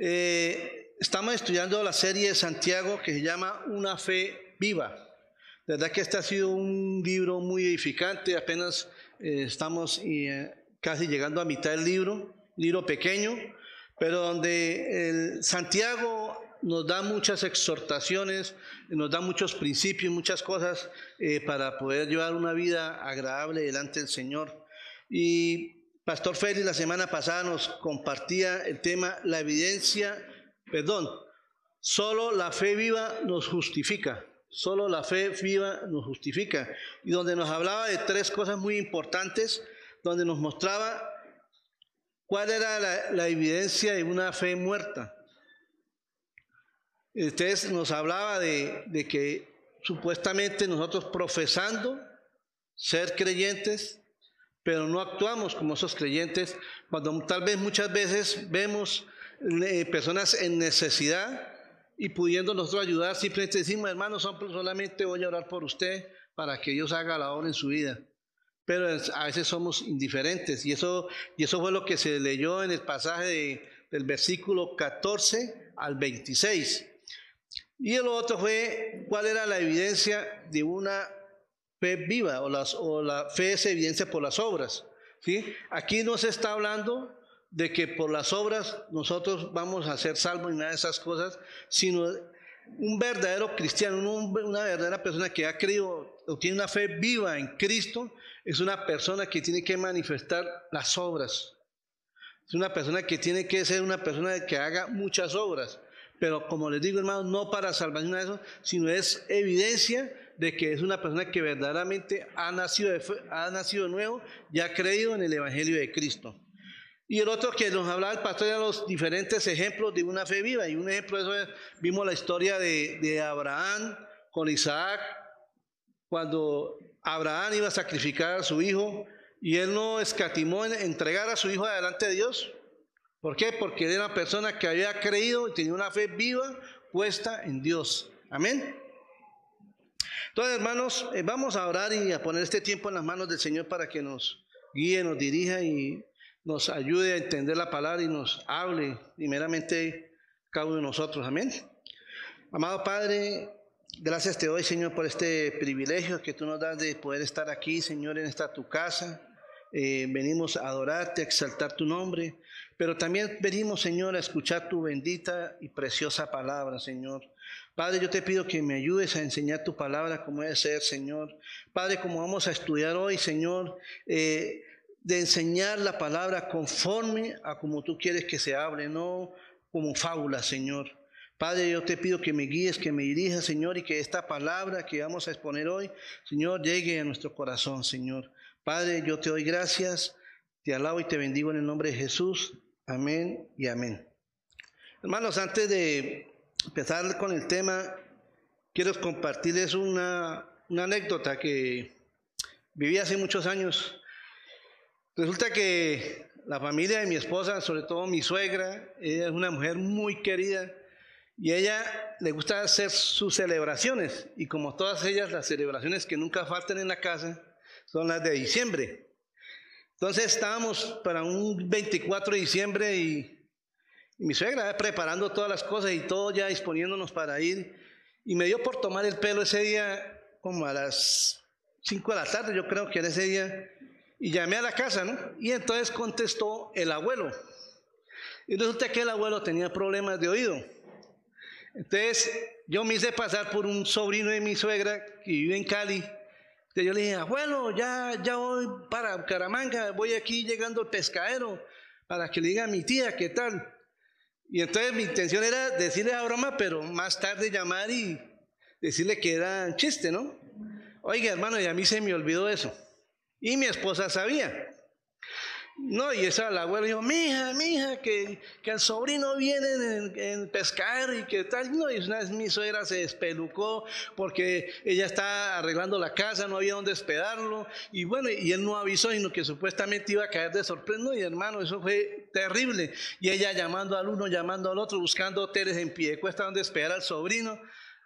Eh, estamos estudiando la serie de Santiago que se llama Una fe viva. La verdad que este ha sido un libro muy edificante, apenas eh, estamos eh, casi llegando a mitad del libro, libro pequeño, pero donde Santiago nos da muchas exhortaciones, nos da muchos principios, muchas cosas para poder llevar una vida agradable delante del Señor. Y Pastor Félix la semana pasada nos compartía el tema, la evidencia, perdón, solo la fe viva nos justifica, solo la fe viva nos justifica. Y donde nos hablaba de tres cosas muy importantes, donde nos mostraba cuál era la, evidencia de una fe muerta. Entonces nos hablaba de, de que supuestamente nosotros profesando ser creyentes, pero no actuamos como esos creyentes cuando tal vez muchas veces vemos eh, personas en necesidad y pudiendo nosotros ayudar, simplemente decimos, hermanos, solamente voy a orar por usted para que Dios haga la obra en su vida. Pero a veces somos indiferentes y eso, y eso fue lo que se leyó en el pasaje del versículo 14 al 26. Y el otro fue cuál era la evidencia de una fe viva o, las, la fe es evidencia por las obras. ¿sí? Aquí no se está hablando de que por las obras nosotros vamos a ser salvos y nada de esas cosas, sino un verdadero cristiano, una verdadera persona que ha creído o tiene una fe viva en Cristo, es una persona que tiene que manifestar las obras. Es una persona que tiene que ser una persona que haga muchas obras. Pero como les digo, hermanos, no para salvación de eso, sino es evidencia de que es una persona que verdaderamente ha nacido de, ha nacido nuevo y ha creído en el Evangelio de Cristo. Y el otro que nos hablaba el pastor eran los diferentes ejemplos de una fe viva. Y un ejemplo de eso es, vimos la historia de, de Abraham con Isaac, cuando Abraham iba a sacrificar a su hijo y él no escatimó en entregar a su hijo adelante de Dios. ¿Por qué? Porque era una persona que había creído y tenía una fe viva puesta en Dios. Amén. Entonces, hermanos, eh, vamos a orar y a poner este tiempo en las manos del Señor para que nos guíe, nos dirija y nos ayude a entender la palabra y nos hable primeramente cada uno de nosotros. Amén. Amado Padre, gracias te doy, Señor, por este privilegio que tú nos das de poder estar aquí, Señor, en esta tu casa. Eh, venimos a adorarte, a exaltar tu nombre, pero también venimos, Señor, a escuchar tu bendita y preciosa palabra, Señor. Padre, yo te pido que me ayudes a enseñar tu palabra como debe ser, Señor. Padre, como vamos a estudiar hoy, Señor, eh, de enseñar la palabra conforme a como tú quieres que se hable, no como fábula, Señor. Padre, yo te pido que me guíes, que me dirijas, Señor, y que esta palabra que vamos a exponer hoy, Señor, llegue a nuestro corazón, Señor. Padre, yo te doy gracias, te alabo y te bendigo en el nombre de Jesús. Amén y amén. Hermanos, antes de empezar con el tema, quiero compartirles una, anécdota que viví hace muchos años. Resulta que la familia de mi esposa, sobre todo mi suegra, ella es una mujer muy querida y ella le gusta hacer sus celebraciones y como todas ellas, las celebraciones que nunca faltan en la casa son las de diciembre. Entonces estábamos para un 24 de diciembre y mi suegra preparando todas las cosas y todo ya disponiéndonos para ir. Y me dio por tomar el pelo ese día, como a las 5 de la tarde, yo creo que era ese día. Y llamé a la casa, ¿no? Y entonces contestó el abuelo. Y resulta que el abuelo tenía problemas de oído. Entonces yo me hice pasar por un sobrino de mi suegra que vive en Cali. Entonces yo le dije, abuelo, ya, ya voy para Caramanga, voy aquí llegando al pescadero para que le diga a mi tía qué tal. Y entonces mi intención era decirle a broma, pero más tarde llamar y decirle que era un chiste, ¿no? Oiga, hermano, y a mí se me olvidó eso. Y mi esposa sabía. No, y esa la abuela dijo, mija, mija, que, que el sobrino viene en, pescar y que tal. No, y una vez mi suegra se despelucó porque ella está arreglando la casa, no había dónde hospedarlo. Y bueno, y él no avisó, sino que supuestamente iba a caer de sorpresa. y hermano, eso fue terrible. Y ella llamando al uno, llamando al otro, buscando hoteles en pie, cuesta donde esperar al sobrino.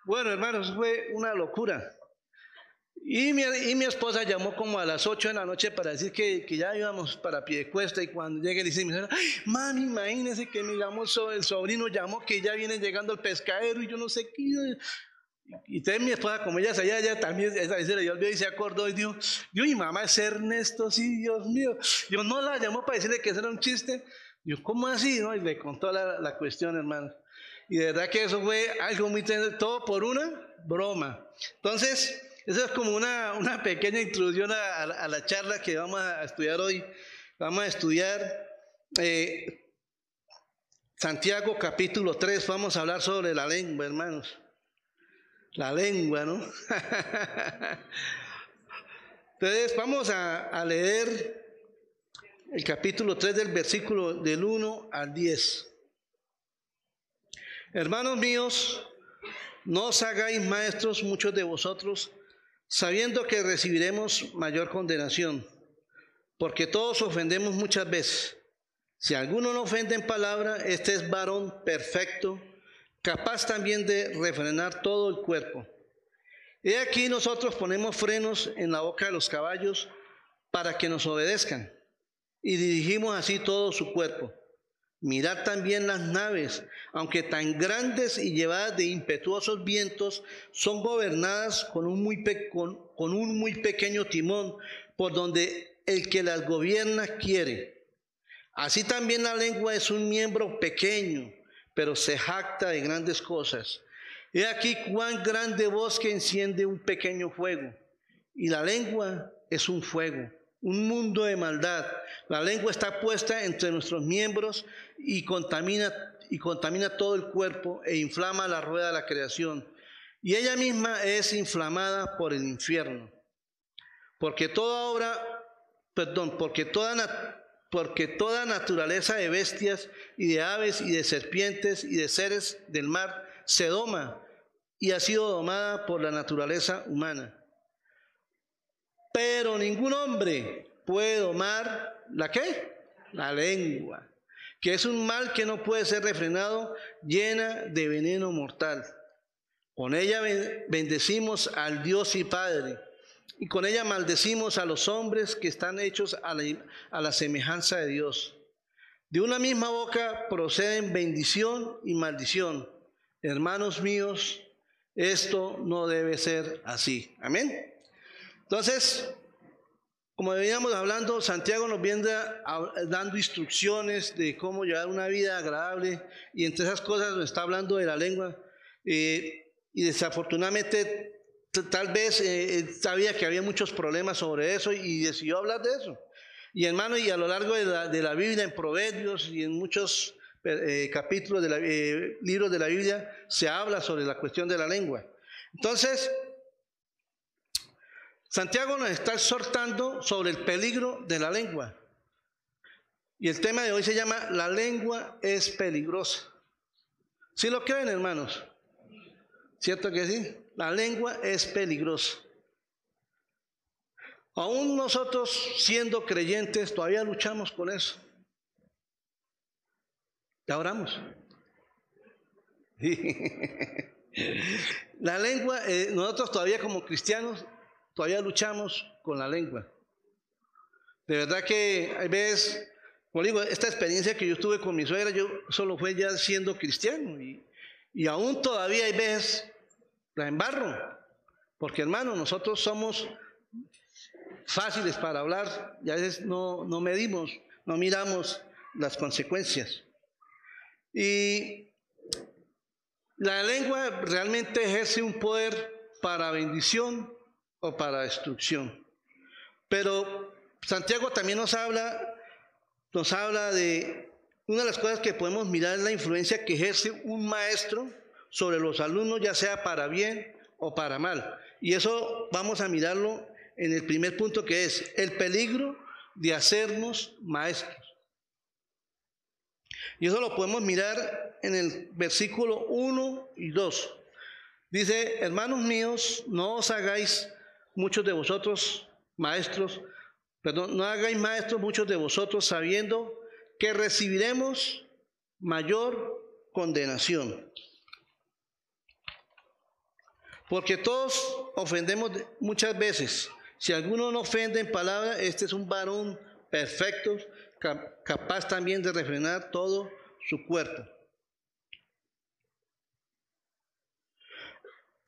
Bueno, hermano, eso fue una locura. Y mi, y mi, esposa llamó como a las 8 de la noche para decir que, que ya íbamos para pie de cuesta y cuando llegue dice mi señora, mami, imagínese que mi llamó, el sobrino llamó que ya viene llegando el pescadero y yo no sé qué. Y entonces mi esposa, como ella sabía, ella también se le dio y se acordó y dijo, yo mi mamá es Ernesto, sí, Dios mío. Yo no la llamó para decirle que eso era un chiste. Yo, ¿cómo así? No? Y le contó la, la cuestión, hermano. Y de verdad que eso fue algo muy todo por una broma. Entonces, eso es como una, una pequeña introducción a, a, la charla que vamos a estudiar hoy. Vamos a estudiar eh, Santiago capítulo 3, vamos a hablar sobre la lengua, hermanos. La lengua, ¿no? Entonces, vamos a, a leer el capítulo 3 del versículo del 1 al 10. Hermanos míos, no os hagáis maestros muchos de vosotros, sabiendo que recibiremos mayor condenación, porque todos ofendemos muchas veces. Si alguno no ofende en palabra, este es varón perfecto, capaz también de refrenar todo el cuerpo. He aquí nosotros ponemos frenos en la boca de los caballos para que nos obedezcan, y dirigimos así todo su cuerpo. Mirad también las naves, aunque tan grandes y llevadas de impetuosos vientos, son gobernadas con un muy, con, un muy pequeño timón, por donde el que las gobierna quiere. Así también la lengua es un miembro pequeño, pero se jacta de grandes cosas. He aquí cuán grande bosque enciende un pequeño fuego, y la lengua es un fuego un mundo de maldad. La lengua está puesta entre nuestros miembros y contamina, todo el cuerpo e inflama la rueda de la creación. Y ella misma es inflamada por el infierno. Porque toda obra, perdón, porque toda, porque toda naturaleza de bestias y de aves y de serpientes y de seres del mar se doma y ha sido domada por la naturaleza humana. Pero ningún hombre puede domar la qué? La lengua, que es un mal que no puede ser refrenado, llena de veneno mortal. Con ella bendecimos al Dios y Padre, y con ella maldecimos a los hombres que están hechos a la, a la semejanza de Dios. De una misma boca proceden bendición y maldición. Hermanos míos, esto no debe ser así. Amén. Entonces, como veníamos hablando, Santiago nos viene dando instrucciones de cómo llevar una vida agradable y entre esas cosas nos está hablando de la lengua. Eh, y desafortunadamente, tal vez eh, sabía que había muchos problemas sobre eso y decidió hablar de eso. Y hermano, y a lo largo de la, de la Biblia, en Proverbios y en muchos eh, capítulos de la, libros de la Biblia, se habla sobre la cuestión de la lengua. Entonces, Santiago nos está exhortando sobre el peligro de la lengua. Y el tema de hoy se llama La lengua es peligrosa. ¿Sí lo creen, hermanos? ¿Cierto que sí? La lengua es peligrosa. Aún nosotros siendo creyentes todavía luchamos con eso. Ya oramos. La lengua, eh, nosotros todavía como cristianos todavía luchamos con la lengua. De verdad que hay veces, como digo, esta experiencia que yo tuve con mi suegra, yo solo fue ya siendo cristiano y, y aún todavía hay veces la embarro, porque hermano, nosotros somos fáciles para hablar y a veces no, no medimos, no miramos las consecuencias. Y la lengua realmente ejerce un poder para bendición o para destrucción. Pero Santiago también nos habla, nos habla de una de las cosas que podemos mirar es la influencia que ejerce un maestro sobre los alumnos, ya sea para bien o para mal. Y eso vamos a mirarlo en el primer punto que es el peligro de hacernos maestros. Y eso lo podemos mirar en el versículo 1 y 2. Dice, hermanos míos, no os hagáis muchos de vosotros, maestros, perdón, no hagáis maestros muchos de vosotros sabiendo que recibiremos mayor condenación. porque todos ofendemos muchas veces. Si alguno no ofende en palabra, este es un varón perfecto, capaz también de refrenar todo su cuerpo.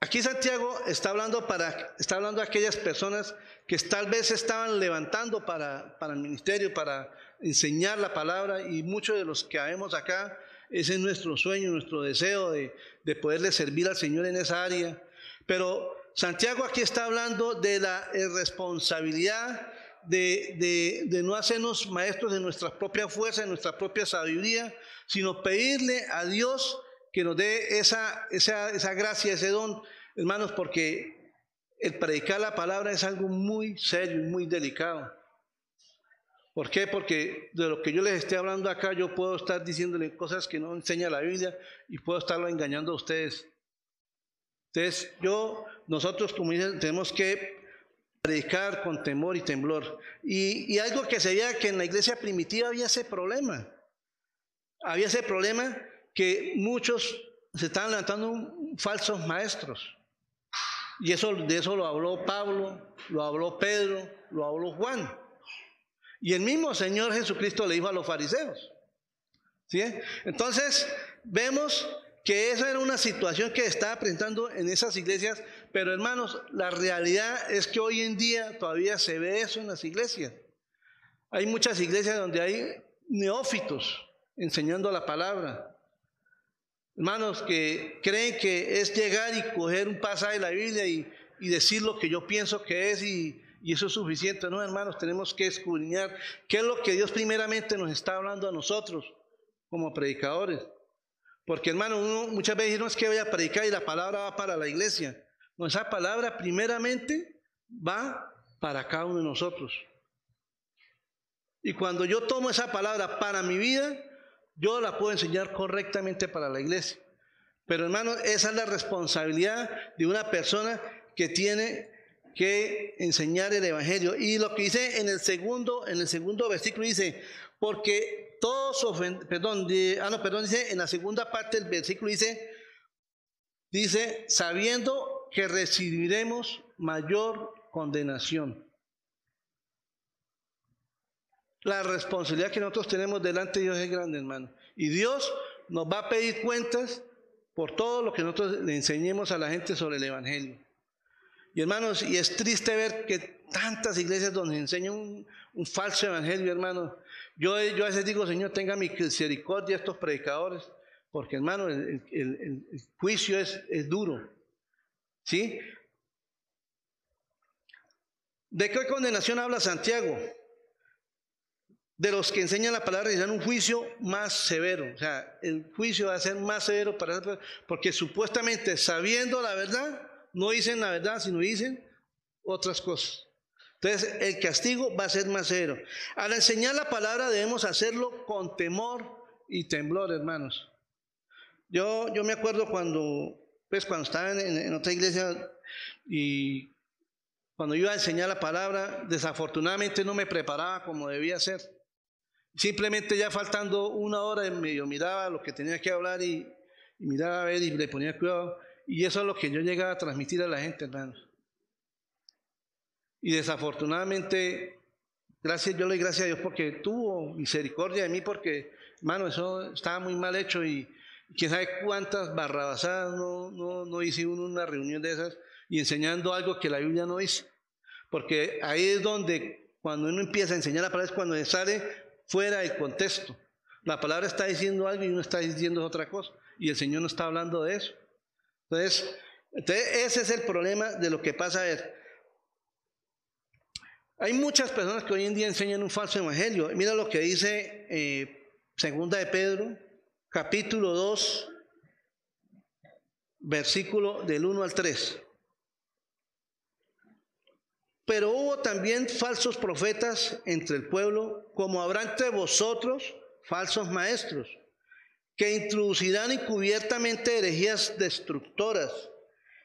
Aquí Santiago está hablando, para, está hablando a aquellas personas que tal vez estaban levantando para, para el ministerio, para enseñar la palabra, y muchos de los que vemos acá, ese es nuestro sueño, nuestro deseo de, de poderle servir al Señor en esa área. Pero Santiago aquí está hablando de la responsabilidad de, de, no hacernos maestros de nuestra propia fuerza, de nuestra propia sabiduría, sino pedirle a Dios que nos dé esa, esa, esa gracia, ese don, hermanos, porque el predicar la palabra es algo muy serio y muy delicado. ¿Por qué? Porque de lo que yo les esté hablando acá, yo puedo estar diciéndole cosas que no enseña la Biblia y puedo estarlo engañando a ustedes. Entonces, yo, nosotros como dicen, tenemos que predicar con temor y temblor. Y, algo que se veía que en la iglesia primitiva había ese problema. Había ese problema que muchos se estaban levantando falsos maestros. Y eso, de eso lo habló Pablo, lo habló Pedro, lo habló Juan. Y el mismo Señor Jesucristo le dijo a los fariseos. Entonces, vemos que esa era una situación que estaba presentando en esas iglesias, pero hermanos, la realidad es que hoy en día todavía se ve eso en las iglesias. Hay muchas iglesias donde hay neófitos enseñando la palabra. Hermanos que creen que es llegar y coger un pasaje de la Biblia y, decir lo que yo pienso que es y, y eso es suficiente. No, hermanos, tenemos que escudriñar qué es lo que Dios primeramente nos está hablando a nosotros como predicadores. Porque hermano, uno muchas veces no es que vaya a predicar y la palabra va para la iglesia. No, esa palabra primeramente va para cada uno de nosotros. Y cuando yo tomo esa palabra para mi vida, yo la puedo enseñar correctamente para la iglesia. Pero hermano, esa es la responsabilidad de una persona que tiene que enseñar el evangelio. Y lo que dice en el segundo, en el segundo versículo dice, porque todos ofenden, perdón, ah, no, perdón, dice en la segunda parte del versículo dice, dice, sabiendo que recibiremos mayor condenación. La responsabilidad que nosotros tenemos delante de Dios es grande, hermano. Y Dios nos va a pedir cuentas por todo lo que nosotros le enseñemos a la gente sobre el Evangelio. Y hermanos, y es triste ver que tantas iglesias donde enseñan un, falso Evangelio, hermanos, yo, yo a veces digo, Señor, tenga misericordia a estos predicadores, porque hermano, el, juicio es, es, duro. ¿Sí? ¿De qué condenación habla Santiago? De los que enseñan la palabra dan un juicio más severo. O sea, el juicio va a ser más severo para porque supuestamente sabiendo la verdad, no dicen la verdad, sino dicen otras cosas. Entonces, el castigo va a ser más severo. Al enseñar la palabra debemos hacerlo con temor y temblor, hermanos. Yo, yo me acuerdo cuando, pues cuando estaba en, otra iglesia y cuando iba a enseñar la palabra, desafortunadamente no me preparaba como debía ser. Simplemente ya faltando una hora medio miraba lo que tenía que hablar y, miraba a ver y le ponía cuidado. Y eso es lo que yo llegaba a transmitir a la gente, hermanos. Y desafortunadamente, gracias, yo le doy gracias a Dios porque tuvo misericordia de mí, porque, hermano, eso estaba muy mal hecho y, quién sabe cuántas barrabasadas no, no, no hice una reunión de esas y enseñando algo que la Biblia no dice. Porque ahí es donde, cuando uno empieza a enseñar la palabra, es cuando sale fuera del contexto. La palabra está diciendo algo y uno está diciendo otra cosa. Y el Señor no está hablando de eso. Entonces, ese es el problema de lo que pasa. Ver, hay muchas personas que hoy en día enseñan un falso evangelio. Mira lo que dice eh, Segunda de Pedro, capítulo 2, versículo del 1 al 3. Pero hubo también falsos profetas entre el pueblo, como habrá entre vosotros falsos maestros, que introducirán encubiertamente herejías destructoras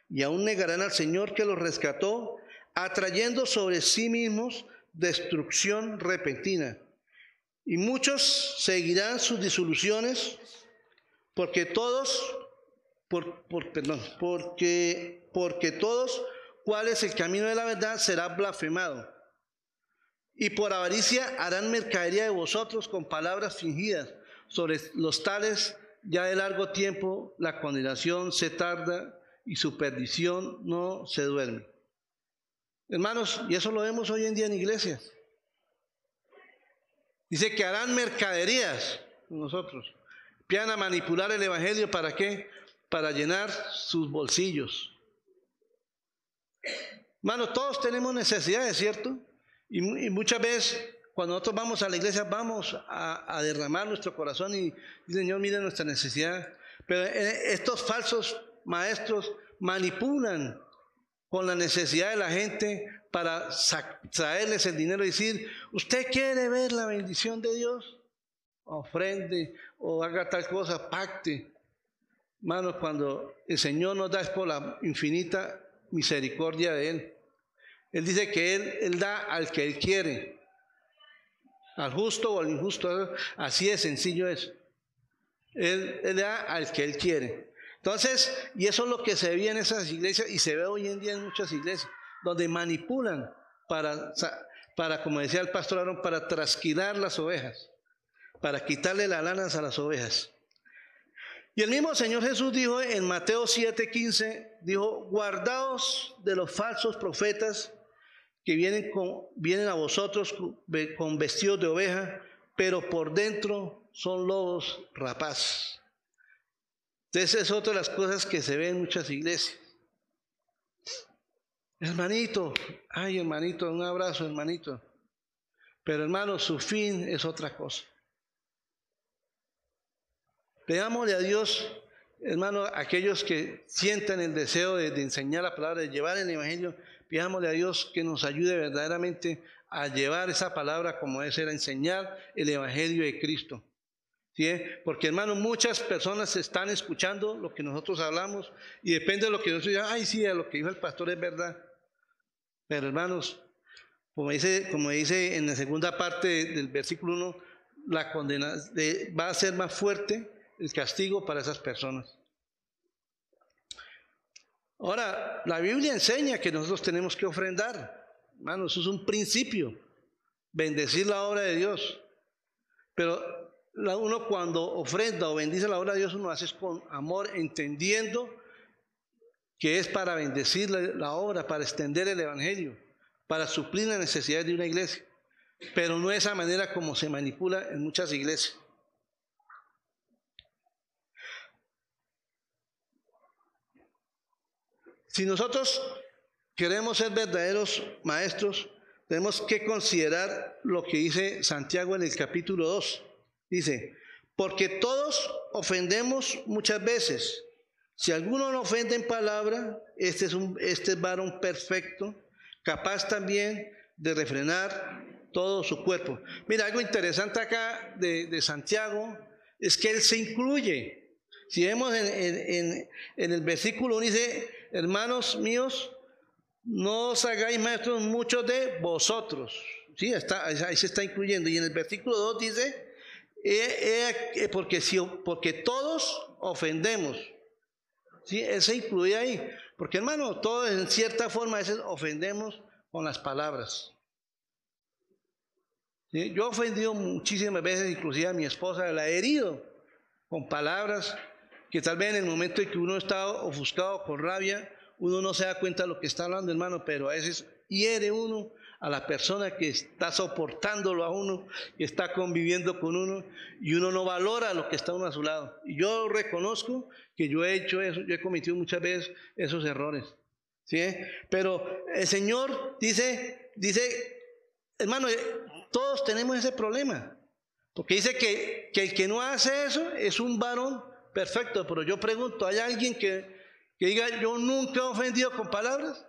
y aún negarán al Señor que los rescató atrayendo sobre sí mismos destrucción repentina. Y muchos seguirán sus disoluciones porque todos por, por, perdón, porque, porque todos cuál es el camino de la verdad será blasfemado. Y por avaricia harán mercadería de vosotros con palabras fingidas. Sobre los tales ya de largo tiempo la condenación se tarda y su perdición no se duerme. Hermanos, y eso lo vemos hoy en día en iglesias. Dice que harán mercaderías nosotros. Empiezan a manipular el Evangelio para qué? Para llenar sus bolsillos. Hermanos, todos tenemos necesidades, ¿cierto? Y, muchas veces cuando nosotros vamos a la iglesia vamos a, derramar nuestro corazón y, y Señor, mire nuestra necesidad. Pero eh, estos falsos maestros manipulan con la necesidad de la gente para traerles el dinero y decir, ¿usted quiere ver la bendición de Dios? Ofrende o haga tal cosa, pacte. Hermanos, cuando el Señor nos da es por la infinita misericordia de Él. Él dice que Él, él da al que Él quiere, al justo o al injusto, así de sencillo es. Él, da al que Él quiere. Entonces, y eso es lo que se ve en esas iglesias y se ve hoy en día en muchas iglesias, donde manipulan para, para como decía el pastor Aaron, para trasquilar las ovejas, para quitarle las lanas a las ovejas. Y el mismo Señor Jesús dijo en Mateo 7:15, dijo, guardaos de los falsos profetas que vienen, con, vienen a vosotros con vestidos de oveja, pero por dentro son lobos rapaz. Entonces es otra de las cosas que se ven en muchas iglesias. Hermanito, ay hermanito, un abrazo hermanito. Pero hermano, su fin es otra cosa. Pedámosle a Dios, hermano, aquellos que sientan el deseo de, enseñar la palabra, de llevar el Evangelio, pidámosle a Dios que nos ayude verdaderamente a llevar esa palabra como es, era enseñar el Evangelio de Cristo. ¿Sí? Porque hermano, muchas personas están escuchando lo que nosotros hablamos y depende de lo que nosotros digamos, ay sí, a lo que dijo el pastor es verdad. Pero hermanos, como dice, como dice en la segunda parte del versículo 1, la condena va a ser más fuerte el castigo para esas personas. Ahora, la Biblia enseña que nosotros tenemos que ofrendar. Hermanos, eso es un principio. Bendecir la obra de Dios. Pero uno cuando ofrenda o bendice la obra de Dios, uno lo hace con amor, entendiendo que es para bendecir la, obra, para extender el Evangelio, para suplir la necesidad de una iglesia. Pero no es esa manera como se manipula en muchas iglesias. Si nosotros queremos ser verdaderos maestros, tenemos que considerar lo que dice Santiago en el capítulo 2. Dice, porque todos ofendemos muchas veces. Si alguno no ofende en palabra, este es, un, este varón perfecto, capaz también de refrenar todo su cuerpo. Mira, algo interesante acá de, Santiago es que él se incluye. Si vemos en, en el versículo 1 dice, hermanos míos, no os hagáis maestros muchos de vosotros. Sí, está, ahí se está incluyendo. Y en el versículo 2 dice, porque, si, porque todos ofendemos. ¿Sí? Se incluye ahí. Porque hermano, todos en cierta forma a veces ofendemos con las palabras. Yo he ofendido muchísimas veces, inclusive a mi esposa, la he herido con palabras que tal vez en el momento en que uno está ofuscado con rabia, uno no se da cuenta de lo que está hablando, hermano, pero a veces hiere uno a la persona que está soportándolo a uno, que está conviviendo con uno, y uno no valora lo que está uno a su lado. Y yo reconozco que yo he hecho eso, yo he cometido muchas veces esos errores. ¿sí? Pero el Señor dice, dice, hermano, todos tenemos ese problema. Porque dice que, que el que no hace eso es un varón perfecto, pero yo pregunto, ¿hay alguien que, diga, yo nunca he ofendido con palabras?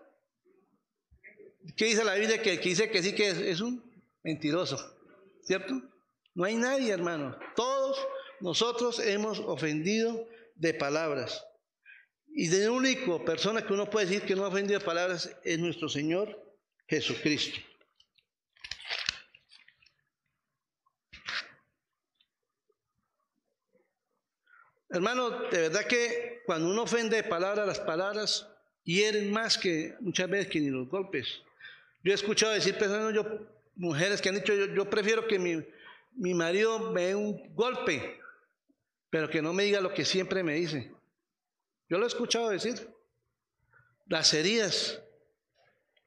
¿Qué dice la Biblia? Que que dice que sí que es, un mentiroso, ¿cierto? No hay nadie, hermano. Todos nosotros hemos ofendido de palabras. Y de la única persona que uno puede decir que no ha ofendido de palabras es nuestro Señor Jesucristo. Hermano, de verdad que cuando uno ofende palabras, las palabras hieren más que muchas veces que ni los golpes. Yo he escuchado decir personas, yo, mujeres que han dicho, yo, prefiero que mi, mi marido me dé un golpe, pero que no me diga lo que siempre me dice. Yo lo he escuchado decir. Las heridas.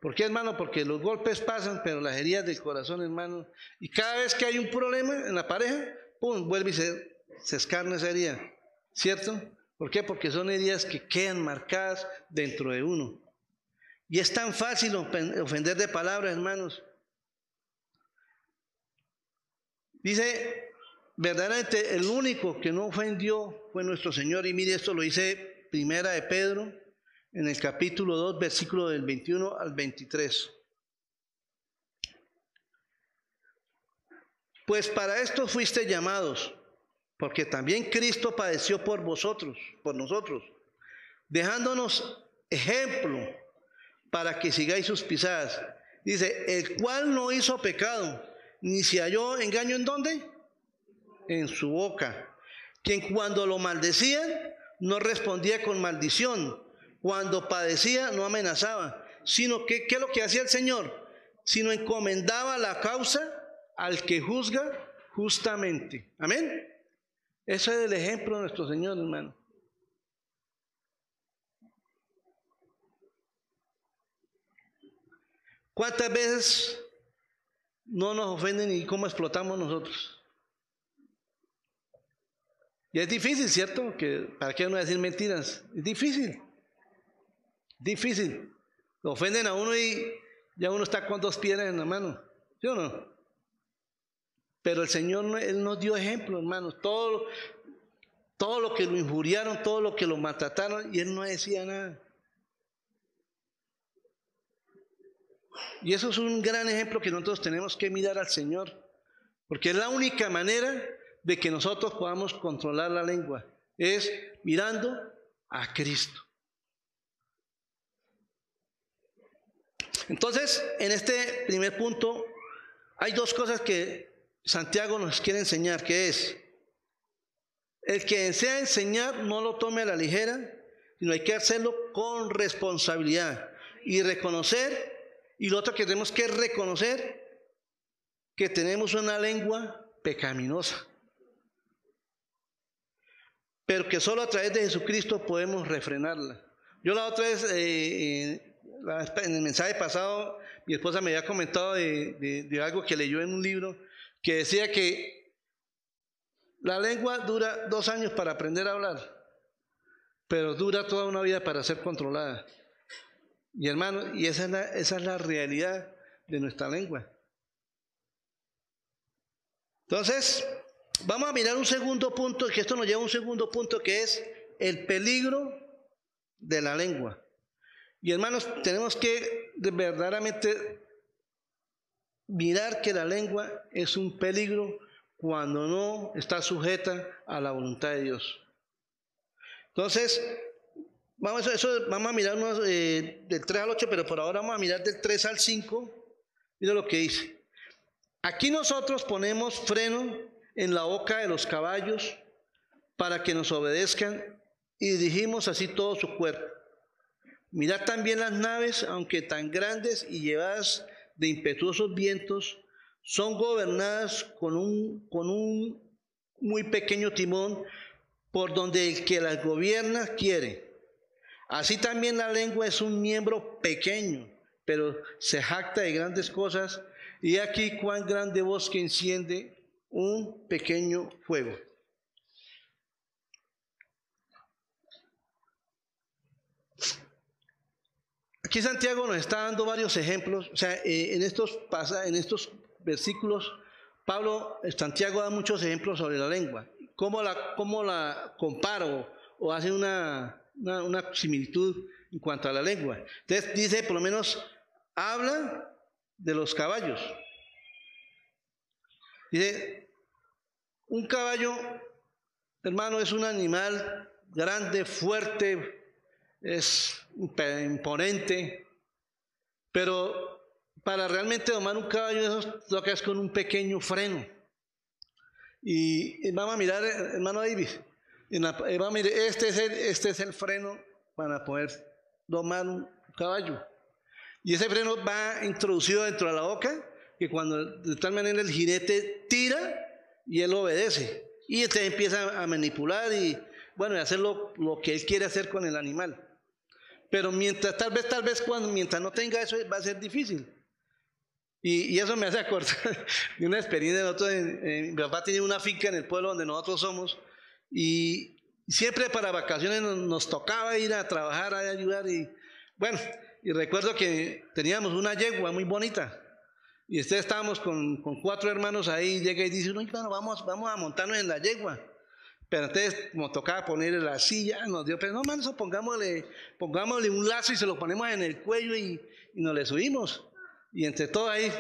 ¿Por qué, hermano? Porque los golpes pasan, pero las heridas del corazón, hermano. Y cada vez que hay un problema en la pareja, pum, vuelve y se, se escarna esa herida. ¿Cierto? ¿Por qué? Porque son heridas que quedan marcadas dentro de uno. Y es tan fácil ofender de palabras, hermanos. Dice, verdaderamente el único que no ofendió fue nuestro Señor. Y mire, esto lo dice Primera de Pedro, en el capítulo 2, versículo del 21 al 23. Pues para esto fuiste llamados porque también Cristo padeció por vosotros, por nosotros, dejándonos ejemplo para que sigáis sus pisadas. Dice, el cual no hizo pecado, ni se halló engaño en dónde? En su boca. Quien cuando lo maldecían, no respondía con maldición. Cuando padecía, no amenazaba. Sino que, ¿qué es lo que hacía el Señor? Sino encomendaba la causa al que juzga justamente. Amén. Ese es el ejemplo de nuestro Señor, hermano. ¿Cuántas veces no nos ofenden y cómo explotamos nosotros? Y es difícil, ¿cierto? Que, ¿Para qué no decir mentiras? Es difícil. Difícil. Lo ofenden a uno y ya uno está con dos piedras en la mano. ¿Sí o no? Pero el Señor, Él nos dio ejemplo, hermanos. Todo, todo lo que lo injuriaron, todo lo que lo maltrataron, y Él no decía nada. Y eso es un gran ejemplo que nosotros tenemos que mirar al Señor. Porque es la única manera de que nosotros podamos controlar la lengua. Es mirando a Cristo. Entonces, en este primer punto, hay dos cosas que Santiago nos quiere enseñar, que es, el que desea enseñar no lo tome a la ligera, sino hay que hacerlo con responsabilidad y reconocer, y lo otro que tenemos que reconocer, que tenemos una lengua pecaminosa, pero que solo a través de Jesucristo podemos refrenarla. Yo la otra vez, eh, en el mensaje pasado, mi esposa me había comentado de algo que leyó en un libro, que decía que la lengua dura dos años para aprender a hablar, pero dura toda una vida para ser controlada. Y hermano, y esa es la, esa es la realidad de nuestra lengua. Entonces, vamos a mirar un segundo punto, que esto nos lleva a un segundo punto, que es el peligro de la lengua. Y hermanos, tenemos que verdaderamente mirar que la lengua es un peligro cuando no está sujeta a la voluntad de Dios. Entonces, vamos a, eso, vamos a eh, del 3 al 8, pero por ahora vamos a mirar del 3 al 5. Mira lo que dice. Aquí nosotros ponemos freno en la boca de los caballos para que nos obedezcan y dirigimos así todo su cuerpo. Mirad también las naves, aunque tan grandes y llevadas de impetuosos vientos son gobernadas con un, con un muy pequeño timón por donde el que las gobierna quiere. Así también la lengua es un miembro pequeño, pero se jacta de grandes cosas. Y aquí cuán grande voz que enciende un pequeño fuego. Aquí Santiago nos está dando varios ejemplos, o sea, eh, en, estos en estos versículos, Pablo, Santiago da muchos ejemplos sobre la lengua, cómo la, cómo la comparo o hace una, una, similitud en cuanto a la lengua. Entonces dice, por lo menos, habla de los caballos. Dice, un caballo, hermano, es un animal grande, fuerte, es imponente, pero para realmente domar un caballo eso lo que es con un pequeño freno. Y vamos a mirar, hermano David, eh, mire, este es, el, este es el freno para poder domar un caballo. Y ese freno va introducido dentro de la boca, que cuando de tal manera el jinete tira y él obedece. Y entonces empieza a manipular y, bueno, y hacer lo, que él quiere hacer con el animal. Pero mientras, tal vez, tal vez, cuando, mientras no tenga eso, va a ser difícil. Y, eso me hace acordar de una experiencia nosotros. mi papá tenía una finca en el pueblo donde nosotros somos y siempre para vacaciones nos, tocaba ir a trabajar, a ayudar. Y bueno, y recuerdo que teníamos una yegua muy bonita. Y ustedes estábamos con, con, cuatro hermanos ahí, llega y dice, no, bueno, vamos, vamos a montarnos en la yegua. Pero entonces, como tocaba ponerle la silla, nos dio, pero no, man, eso pongámosle, pongámosle un lazo y se lo ponemos en el cuello y, y nos le subimos. Y entre todo ahí,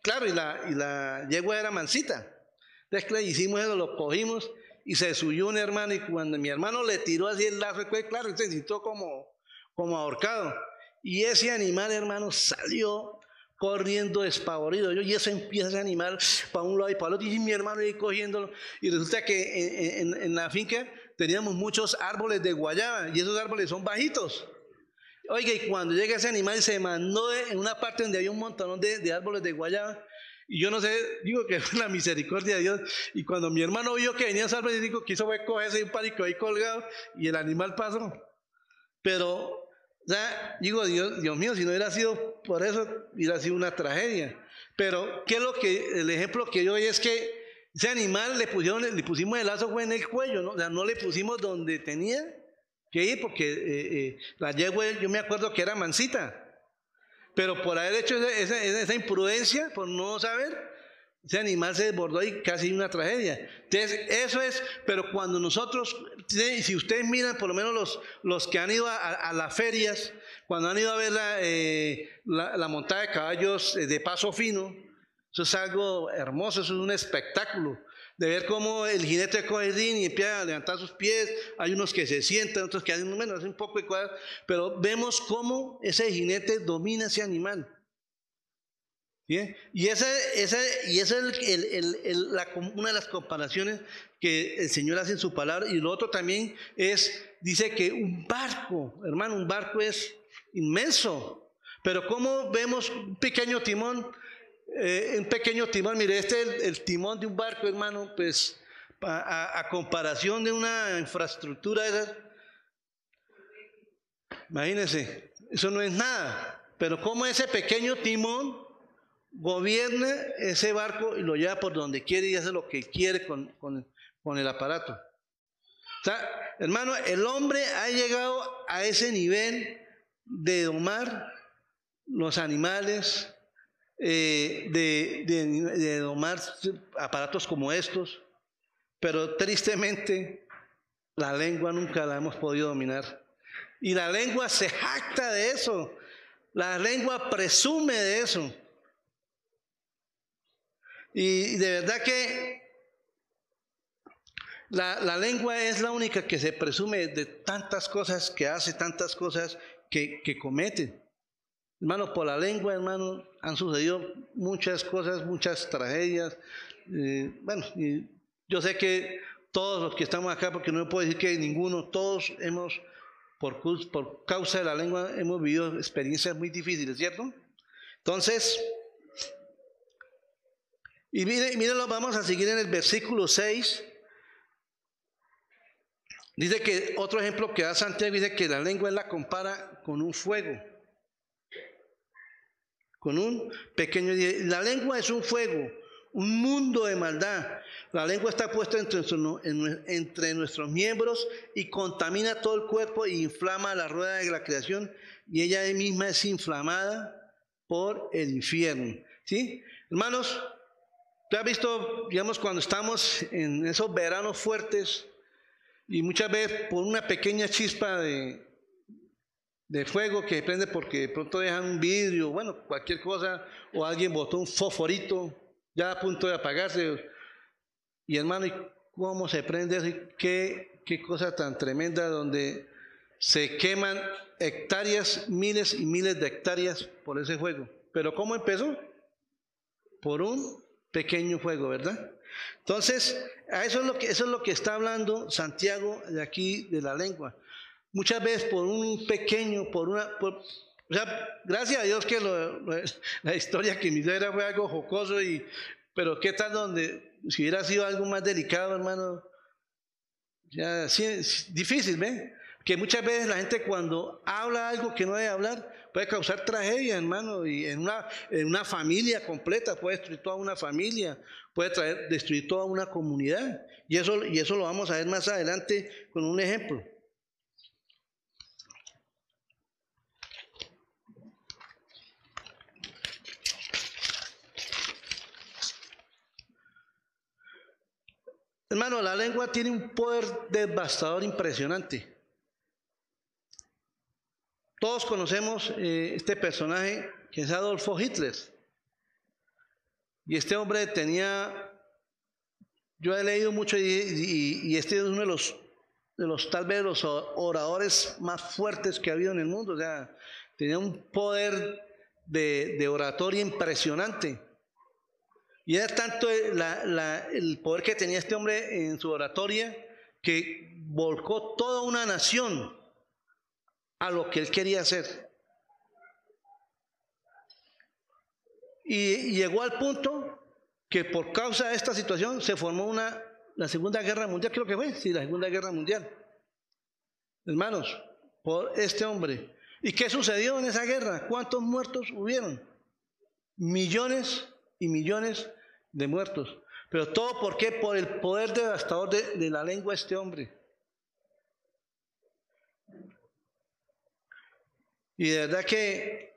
claro, y la, y la yegua era mansita. Entonces, le hicimos eso, lo cogimos y se subió un hermano. Y cuando mi hermano le tiró así el lazo, claro, se sintió como, como ahorcado. Y ese animal, hermano, salió corriendo despavorido. Yo, y eso empieza ese animal para un lado y para el otro. Y mi hermano ahí cogiéndolo. Y resulta que en, la finca teníamos muchos árboles de guayaba. Y esos árboles son bajitos. Oiga, y cuando llega ese animal se mandó en una parte donde había un montón de, árboles de guayaba. Y yo no sé, digo que fue la misericordia de Dios. Y cuando mi hermano vio que venía ese árbol, dijo, quiso fue cogerse un pánico ahí colgado y el animal pasó. Pero, ya, digo, Dios, Dios mío, si no hubiera sido por eso, hubiera sido una tragedia. Pero, ¿qué es lo que, el ejemplo que yo doy es que ese animal le, pusieron, le pusimos el lazo en el cuello, ¿no? O sea, no le pusimos donde tenía que ir porque eh, eh, la yegua, yo me acuerdo que era mansita, pero por haber hecho esa, imprudencia, por no saber, ese animal se desbordó y casi una tragedia. Entonces, eso es, pero cuando nosotros, si ustedes miran, por lo menos los, los que han ido a, las ferias, cuando han ido a ver la, eh, la, la montada de caballos de paso fino, eso es algo hermoso, eso es un espectáculo de ver cómo el jinete coge el y empieza a levantar sus pies, hay unos que se sientan, otros que hacen, menos, un poco de cuadro, pero vemos cómo ese jinete domina ese animal. Y esa, esa, y esa es una de las comparaciones que el Señor hace en su palabra. Y lo otro también es, dice que un barco, hermano, un barco es inmenso. Pero cómo vemos un pequeño timón eh, un pequeño timón, mire, este es el, timón de un barco, hermano, pues a, comparación de una infraestructura esa, imagínense, eso no es nada, pero como ese pequeño timón gobierna ese barco y lo lleva por donde quiere y hace lo que quiere con, con el aparato. Hermano, el hombre ha llegado a ese nivel de domar los animales, eh, de, de, domar aparatos como estos, pero tristemente la lengua nunca la hemos podido dominar. Y la lengua se jacta de eso, la lengua presume de eso. Y de verdad que la, lengua es la única que se presume de tantas cosas que hace, tantas cosas que, que comete. Hermanos, por la lengua, hermano, han sucedido muchas cosas, muchas tragedias. Eh, bueno, yo sé que todos los que estamos acá, porque no puedo decir que ninguno, todos hemos, por, por causa de la lengua, hemos vivido experiencias muy difíciles, ¿cierto? Entonces, y miren, lo vamos a seguir en el versículo 6. Dice que otro ejemplo que da Santiago dice que la lengua la compara con un fuego con un pequeño... La lengua es un fuego, un mundo de maldad. La lengua está puesta entre, entre nuestros miembros y contamina todo el cuerpo e inflama la rueda de la creación y ella misma es inflamada por el infierno. ¿Sí? Hermanos, ¿te has visto, digamos, cuando estamos en esos veranos fuertes y muchas veces por una pequeña chispa de, de fuego que prende porque de pronto dejan un vidrio, bueno, cualquier cosa, o alguien botó un fosforito ya a punto de apagarse. Y hermano, ¿y cómo se prende así? ¿Qué, qué cosa tan tremenda donde se queman hectáreas, miles y miles de hectáreas por ese fuego. Pero ¿cómo empezó? Por un pequeño fuego, ¿verdad? Entonces, eso es lo que eso es lo que está hablando Santiago de aquí de la lengua. Muchas veces por un pequeño, por una o sea, gracias a Dios que la historia que me dio era fue algo jocoso y pero qué tal donde si hubiera sido algo más delicado, hermano, ya es difícil, ¿ven? Que muchas veces la gente cuando habla algo que no debe hablar puede causar tragedia, hermano, y en una, en una familia completa puede destruir toda una familia, puede traer, destruir toda una comunidad. Y eso, y eso lo vamos a ver más adelante con un ejemplo. Hermano, la lengua tiene un poder devastador impresionante. Todos conocemos eh, este personaje que es Adolfo Hitler. Y este hombre tenía, yo he leído mucho y, este es uno de los, de los, tal vez, los oradores más fuertes que ha habido en el mundo. O sea, tenía un poder de, de oratoria impresionante. Y era tanto el poder que tenía este hombre en su oratoria que volcó toda una nación a lo que él quería hacer. Y llegó al punto que por causa de esta situación se formó una, la Segunda Guerra Mundial, creo que fue, sí, la Segunda Guerra Mundial. Hermanos, por este hombre. ¿Y qué sucedió en esa guerra? ¿Cuántos muertos hubieron? Millones y millones de muertos. Pero todo por qué? Por el poder devastador de, de la lengua de este hombre. Y de verdad que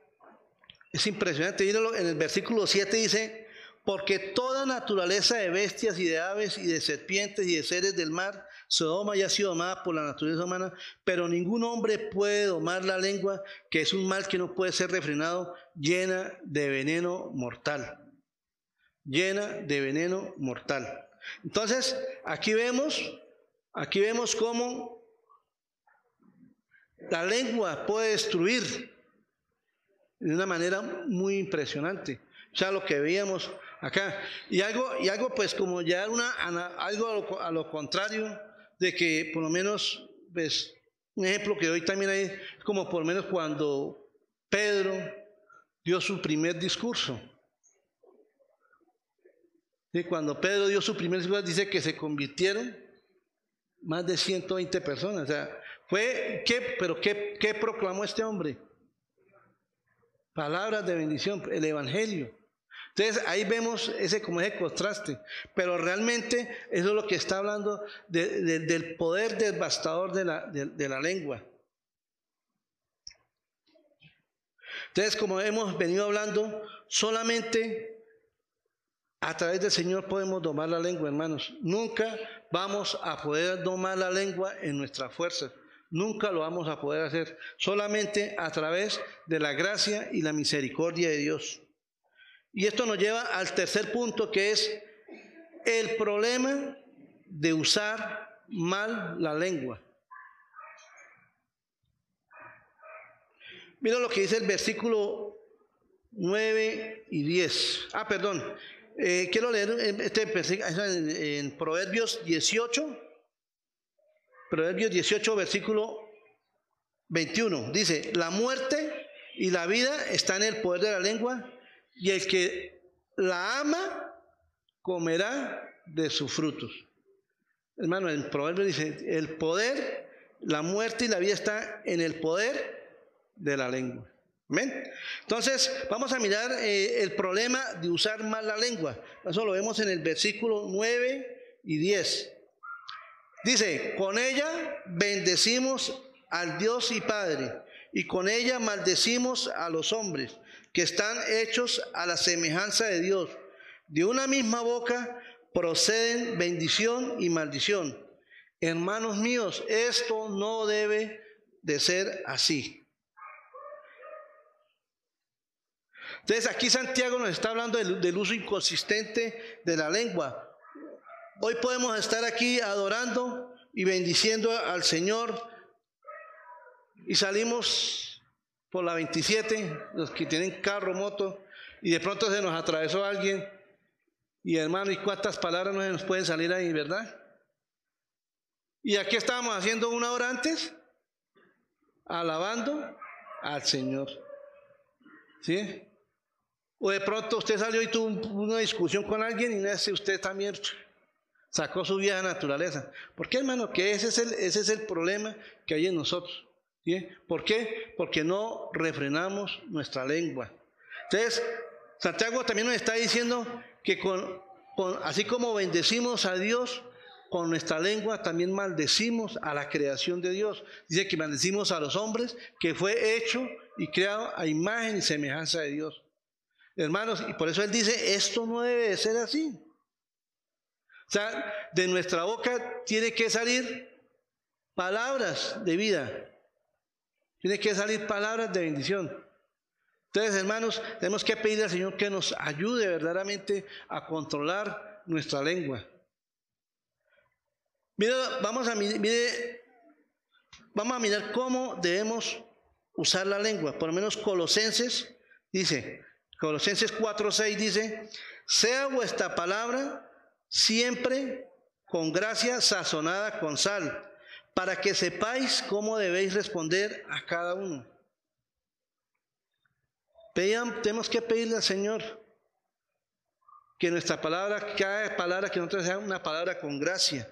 es impresionante. En el versículo 7 dice, porque toda naturaleza de bestias y de aves y de serpientes y de seres del mar, Sodoma ya ha sido domada por la naturaleza humana, pero ningún hombre puede domar la lengua, que es un mal que no puede ser refrenado, llena de veneno mortal. Llena de veneno mortal. Entonces, aquí vemos, aquí vemos cómo la lengua puede destruir de una manera muy impresionante. O sea, lo que veíamos acá. Y algo, y algo pues como ya una, algo a lo, contrario, de que por lo menos, pues, un ejemplo que hoy también hay, como por lo menos cuando Pedro dio su primer discurso. Y cuando Pedro dio su primer discurso, dice que se convirtieron más de 120 personas. O sea, fue, ¿qué, pero qué, qué proclamó este hombre? Palabras de bendición, el Evangelio. Entonces ahí vemos ese como ese contraste, pero realmente eso es lo que está hablando del poder devastador de la, de la lengua. Entonces, como hemos venido hablando, solamente a través del Señor podemos domar la lengua, hermanos. Nunca vamos a poder domar la lengua en nuestra fuerza. Nunca lo vamos a poder hacer, solamente a través de la gracia y la misericordia de Dios. Y esto nos lleva al tercer punto, que es el problema de usar mal la lengua. Mira lo que dice el versículo 9 y 10. Ah, perdón. Eh, quiero leer este versículo en Proverbios 18, Proverbios 18, versículo 21. Dice, la muerte y la vida están en el poder de la lengua y el que la ama comerá de sus frutos. Hermano, el proverbio dice, el poder, la muerte y la vida está en el poder de la lengua. ¿Amén? Entonces, vamos a mirar eh, el problema de usar mal la lengua. Eso lo vemos en el versículo 9 y 10. Dice, con ella bendecimos al Dios y Padre, y con ella maldecimos a los hombres, que están hechos a la semejanza de Dios. De una misma boca proceden bendición y maldición. Hermanos míos, esto no debe de ser así. Entonces aquí Santiago nos está hablando del, uso inconsistente de la lengua. Hoy podemos estar aquí adorando y bendiciendo al Señor y salimos por la 27, los que tienen carro, moto, y de pronto se nos atravesó alguien Y hermano, ¿y cuántas palabras no se nos pueden salir ahí, verdad? ¿Y aquí estábamos haciendo una hora antes? Alabando al Señor. ¿Sí? O de pronto usted salió y tuvo una discusión con alguien y no sé, usted también sacó su vieja naturaleza. ¿Por qué, hermano? Que ese es el, ese es el problema que hay en nosotros. ¿Por qué? Porque no refrenamos nuestra lengua. Entonces, Santiago también nos está diciendo que así como bendecimos a Dios, con nuestra lengua también maldecimos a la creación de Dios. Dice que maldecimos a los hombres, que fue hecho y creado a imagen y semejanza de Dios. Hermanos, y por eso él dice, esto no debe de ser así. O sea, de nuestra boca tiene que salir palabras de vida. Tiene que salir palabras de bendición. Entonces, hermanos, tenemos que pedir al Señor que nos ayude verdaderamente a controlar nuestra lengua. Vamos a, mire, vamos a mirar cómo debemos usar la lengua. Por lo menos Colosenses dice, Colosenses 4:6 dice, sea vuestra palabra siempre con gracia sazonada con sal, para que sepáis cómo debéis responder a cada uno. tenemos que pedirle al Señor que nuestra palabra, cada palabra que nosotros sea una palabra con gracia.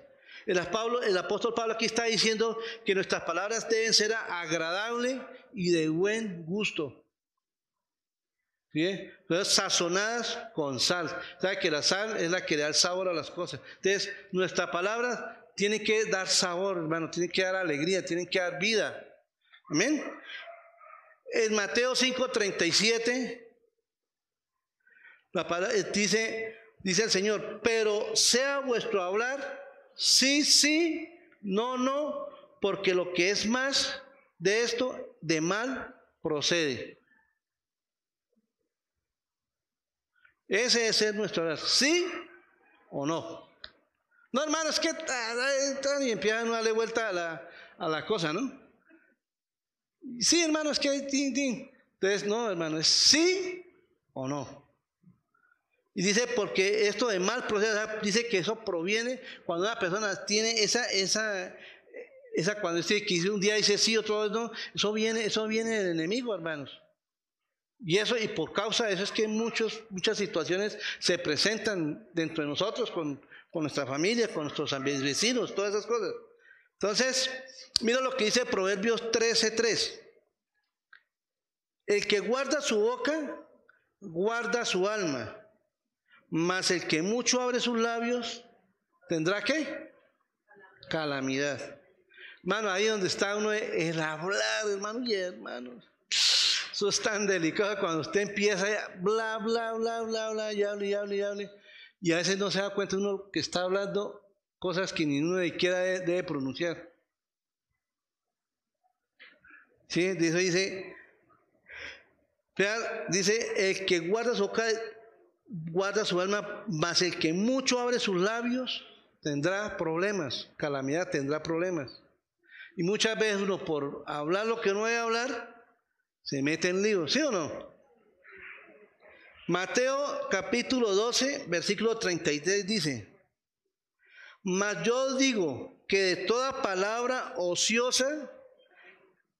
El, el apóstol Pablo aquí está diciendo que nuestras palabras deben ser agradables y de buen gusto. ¿Sí? sazonadas con sal. ¿Sabe que la sal es la que da el sabor a las cosas? Entonces, nuestra palabra tiene que dar sabor, hermano, tiene que dar alegría, tiene que dar vida. Amén. En Mateo 5:37, la palabra eh, dice, dice el Señor, pero sea vuestro hablar sí, sí, no, no, porque lo que es más de esto, de mal procede. Ese es nuestro ¿sí o no? No, hermano, es que y empiezan a darle vuelta a la, a la cosa, ¿no? Sí, hermano, es que Entonces, no, hermano, es sí o no. Y dice, porque esto de mal procede, dice que eso proviene cuando una persona tiene esa, esa, esa cuando dice que un día dice sí, otro no, eso viene, eso viene del enemigo, hermanos. Y eso, y por causa de eso es que muchos, muchas situaciones se presentan dentro de nosotros, con, con nuestra familia, con nuestros vecinos, todas esas cosas. Entonces, mira lo que dice Proverbios 13:3. El que guarda su boca, guarda su alma, mas el que mucho abre sus labios, tendrá qué? Calamidad. Hermano, ahí donde está uno, el hablar, hermano, y hermanos. Es tan delicado cuando usted empieza bla, bla, bla, bla, bla, y habla, y habla, y habla. Y a veces no se da cuenta uno que está hablando cosas que ni uno siquiera debe, pronunciar. ¿Sí? Dice, dice, dice, el que guarda su, guarda su alma, más el que mucho abre sus labios, tendrá problemas, calamidad, tendrá problemas. Y muchas veces uno por hablar lo que no debe hablar, se mete en lío, ¿sí o no? Mateo capítulo 12, versículo 33 dice, mas yo digo que de toda palabra ociosa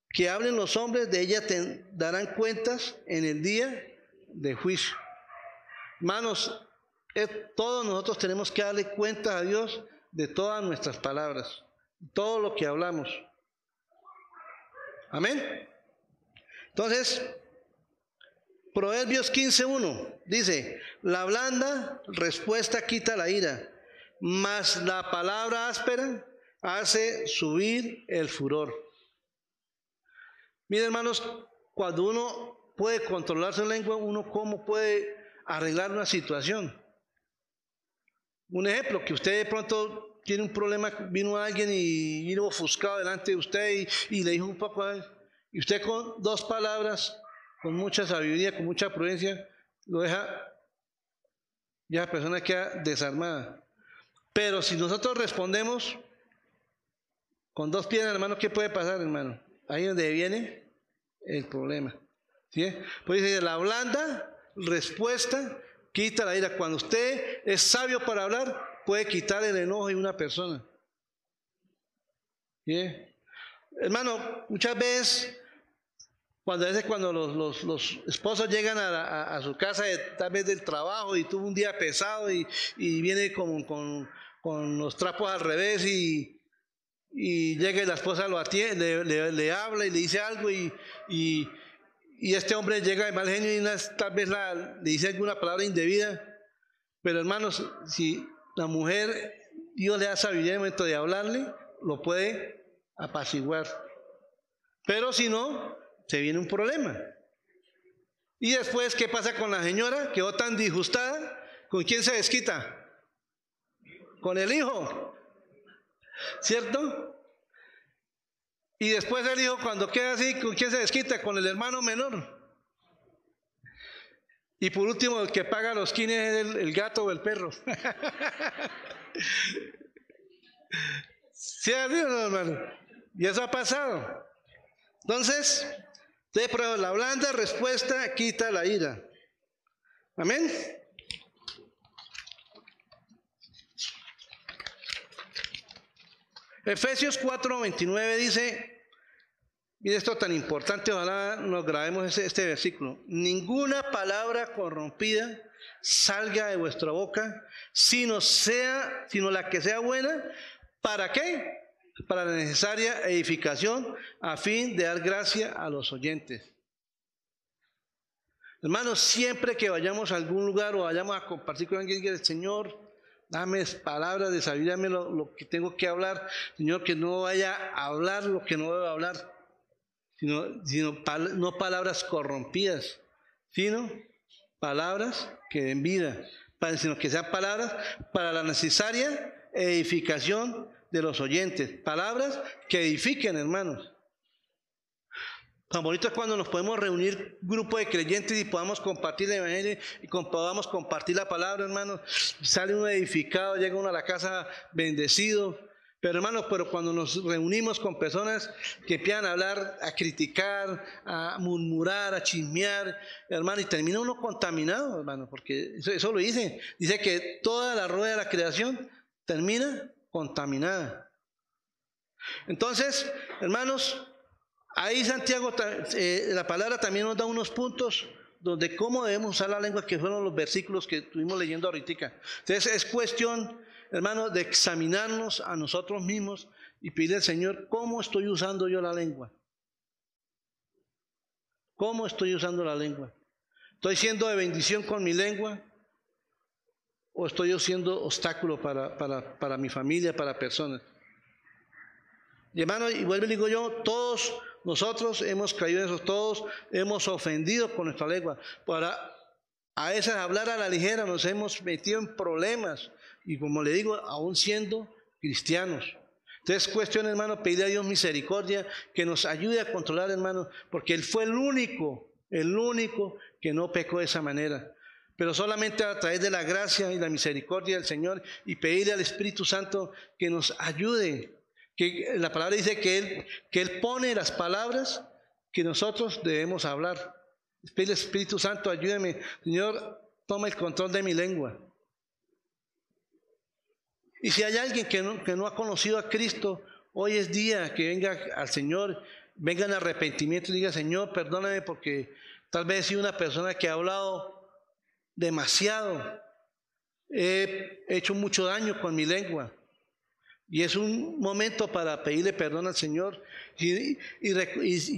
que hablen los hombres, de ella darán cuentas en el día de juicio. Hermanos, todos nosotros tenemos que darle cuenta a Dios de todas nuestras palabras, todo lo que hablamos. Amén. Entonces, Proverbios 15.1 dice, la blanda respuesta quita la ira, mas la palabra áspera hace subir el furor. Miren hermanos, cuando uno puede controlar su lengua, uno cómo puede arreglar una situación. Un ejemplo, que usted de pronto tiene un problema, vino alguien y vino ofuscado delante de usted y, le dijo un poco a él, y usted con dos palabras con mucha sabiduría, con mucha prudencia, lo deja, ya la persona queda desarmada. Pero si nosotros respondemos con dos piedras, hermano, ¿qué puede pasar, hermano? Ahí donde viene el problema. ¿sí? Pues dice, la blanda respuesta quita la ira. Cuando usted es sabio para hablar, puede quitar el enojo de una persona. Hermano, muchas veces, cuando, a veces cuando los, los, esposos llegan a, su casa tal vez del trabajo y tuvo un día pesado y, viene con, con, con, los trapos al revés y, y llega y la esposa lo atiende, le, habla y le dice algo y, y, este hombre llega de mal genio y tal vez le dice alguna palabra indebida. Pero hermanos, si la mujer, Dios le da sabiduría en el momento de hablarle, lo puede apaciguar. Pero si no, se viene un problema. Y después, ¿qué pasa con la señora? Quedó tan disgustada. ¿Con quién se desquita? Con el hijo. ¿Cierto? Y después el hijo, cuando queda así, ¿con quién se desquita? Con el hermano menor. Y por último, el que paga los quines es el, gato o el perro. ¿Sí hermano? Y eso ha pasado. Entonces, de prueba, la blanda respuesta quita la ira. Amén. Efesios 4:29 dice, y esto tan importante, ojalá nos grabemos este, este versículo, ninguna palabra corrompida salga de vuestra boca, sino sea, sino la que sea buena, ¿para qué? Para la necesaria edificación a fin de dar gracia a los oyentes. Hermanos, siempre que vayamos a algún lugar o vayamos a compartir con alguien, el Señor, Dame palabras de sabiduría, dame lo, que tengo que hablar. Señor, que no vaya a hablar lo que no debo hablar, sino, sino no palabras corrompidas, sino palabras que den vida, sino que sean palabras para la necesaria edificación de los oyentes. Palabras que edifiquen, hermanos. Tan bonito es cuando nos podemos reunir grupo de creyentes y podamos compartir el evangelio y podamos compartir la palabra, hermanos. Sale uno edificado, llega uno a la casa bendecido. Pero hermanos, pero cuando nos reunimos con personas que empiezan a hablar, a criticar, a murmurar, a chismear, hermano, y termina uno contaminado, hermano, porque eso, eso lo dice. Dice que toda la rueda de la creación termina contaminada. Entonces, hermanos, Ahí Santiago, eh, la palabra también nos da unos puntos donde cómo debemos usar la lengua, que fueron los versículos que estuvimos leyendo ahorita. Entonces es cuestión, hermano, de examinarnos a nosotros mismos y pedirle al Señor, ¿cómo estoy usando yo la lengua? ¿Cómo estoy usando la lengua? ¿Estoy siendo de bendición con mi lengua? ¿O estoy yo siendo obstáculo para, para, para mi familia, para personas? Y hermano, y vuelvo y digo yo, todos nosotros hemos caído en eso, todos hemos ofendido con nuestra lengua. Para a veces hablar a la ligera nos hemos metido en problemas y como le digo, aún siendo cristianos. Entonces, cuestión, hermano, pedir a Dios misericordia, que nos ayude a controlar, hermano, porque Él fue el único, el único que no pecó de esa manera. Pero solamente a través de la gracia y la misericordia del Señor y pedirle al Espíritu Santo que nos ayude que la palabra dice que Él, que él pone las palabras que nosotros debemos hablar. Espíritu, Espíritu Santo, ayúdeme. Señor, toma el control de mi lengua. Y si hay alguien que no, que no ha conocido a Cristo, hoy es día que venga al Señor, venga en arrepentimiento y diga, Señor, perdóname porque tal vez soy una persona que ha hablado demasiado, he hecho mucho daño con mi lengua. Y es un momento para pedirle perdón al Señor. Y,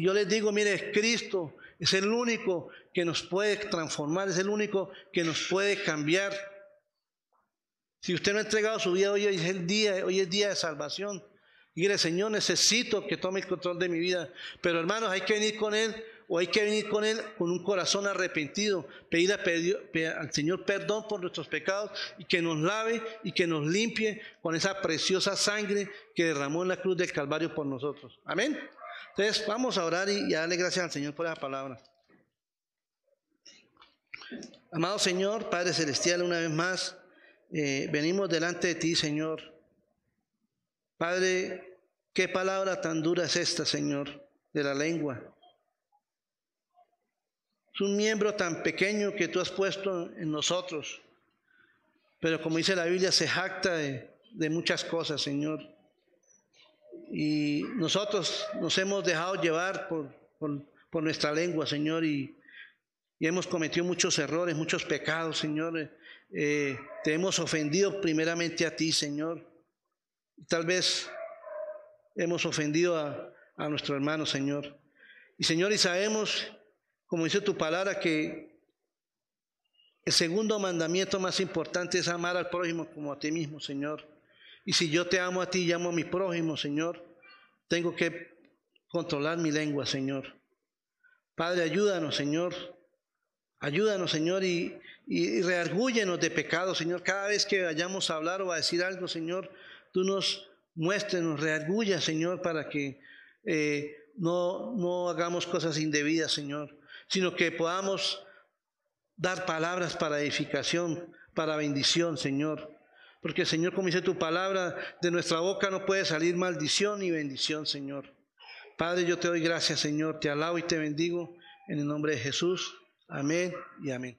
yo les digo, mire, Cristo es el único que nos puede transformar, es el único que nos puede cambiar. Si usted no ha entregado su vida, hoy es el día, hoy es día de salvación. Dígale, Señor, necesito que tome el control de mi vida. Pero hermanos, hay que venir con Él o hay que venir con Él con un corazón arrepentido, pedir, al Señor perdón por nuestros pecados y que nos lave y que nos limpie con esa preciosa sangre que derramó en la cruz del Calvario por nosotros. Amén. Entonces vamos a orar y, darle gracias al Señor por esa palabra. Amado Señor, Padre Celestial, una vez más, eh, venimos delante de ti, Señor. Padre, qué palabra tan dura es esta, Señor, de la lengua. Es un miembro tan pequeño que tú has puesto en nosotros. Pero como dice la Biblia, se jacta de, muchas cosas, Señor. Y nosotros nos hemos dejado llevar por, por, nuestra lengua, Señor, y, hemos cometido muchos errores, muchos pecados, Señor. Eh, te hemos ofendido primeramente a ti, Señor. Tal vez hemos ofendido a, a nuestro hermano, Señor. Y Señor, y sabemos, como dice tu palabra, que el segundo mandamiento más importante es amar al prójimo como a ti mismo, Señor. Y si yo te amo a ti y amo a mi prójimo, Señor, tengo que controlar mi lengua, Señor. Padre, ayúdanos, Señor. Ayúdanos, Señor, y, y, reargúyenos de pecado, Señor. Cada vez que vayamos a hablar o a decir algo, Señor, tú nos muestres, nos reargulla, Señor, para que eh, no, no hagamos cosas indebidas, Señor, sino que podamos dar palabras para edificación, para bendición, Señor. Porque, Señor, como dice tu palabra, de nuestra boca no puede salir maldición ni bendición, Señor. Padre, yo te doy gracias, Señor, te alabo y te bendigo en el nombre de Jesús. Amén y amén.